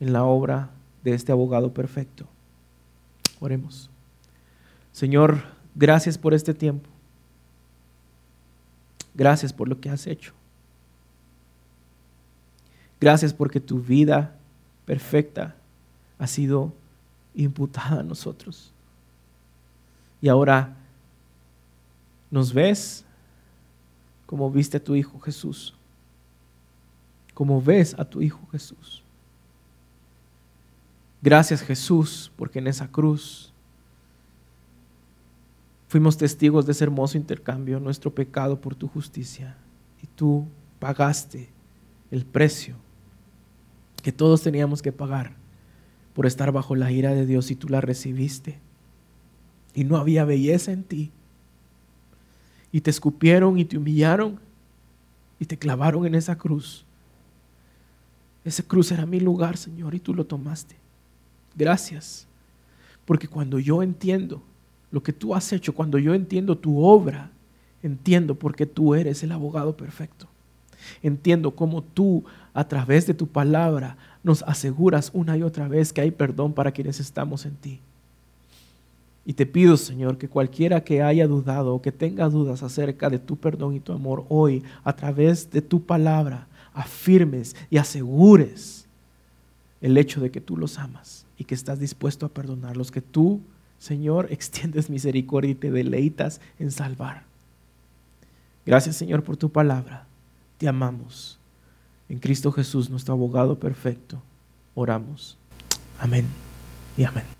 [SPEAKER 2] en la obra de este abogado perfecto. Oremos. Señor, gracias por este tiempo. Gracias por lo que has hecho. Gracias porque tu vida perfecta ha sido imputada a nosotros. Y ahora nos ves como viste a tu Hijo Jesús. Como ves a tu Hijo Jesús. Gracias Jesús porque en esa cruz Fuimos testigos de ese hermoso intercambio, nuestro pecado por tu justicia. Y tú pagaste el precio que todos teníamos que pagar por estar bajo la ira de Dios y tú la recibiste. Y no había belleza en ti. Y te escupieron y te humillaron y te clavaron en esa cruz. Ese cruz era mi lugar, Señor, y tú lo tomaste. Gracias. Porque cuando yo entiendo lo que tú has hecho, cuando yo entiendo tu obra, entiendo por qué tú eres el abogado perfecto. Entiendo cómo tú, a través de tu palabra, nos aseguras una y otra vez que hay perdón para quienes estamos en ti. Y te pido, Señor, que cualquiera que haya dudado o que tenga dudas acerca de tu perdón y tu amor hoy, a través de tu palabra, afirmes y asegures el hecho de que tú los amas y que estás dispuesto a perdonarlos, que tú Señor, extiendes misericordia y te deleitas en salvar. Gracias, Señor, por tu palabra. Te amamos. En Cristo Jesús, nuestro abogado perfecto, oramos. Amén y amén.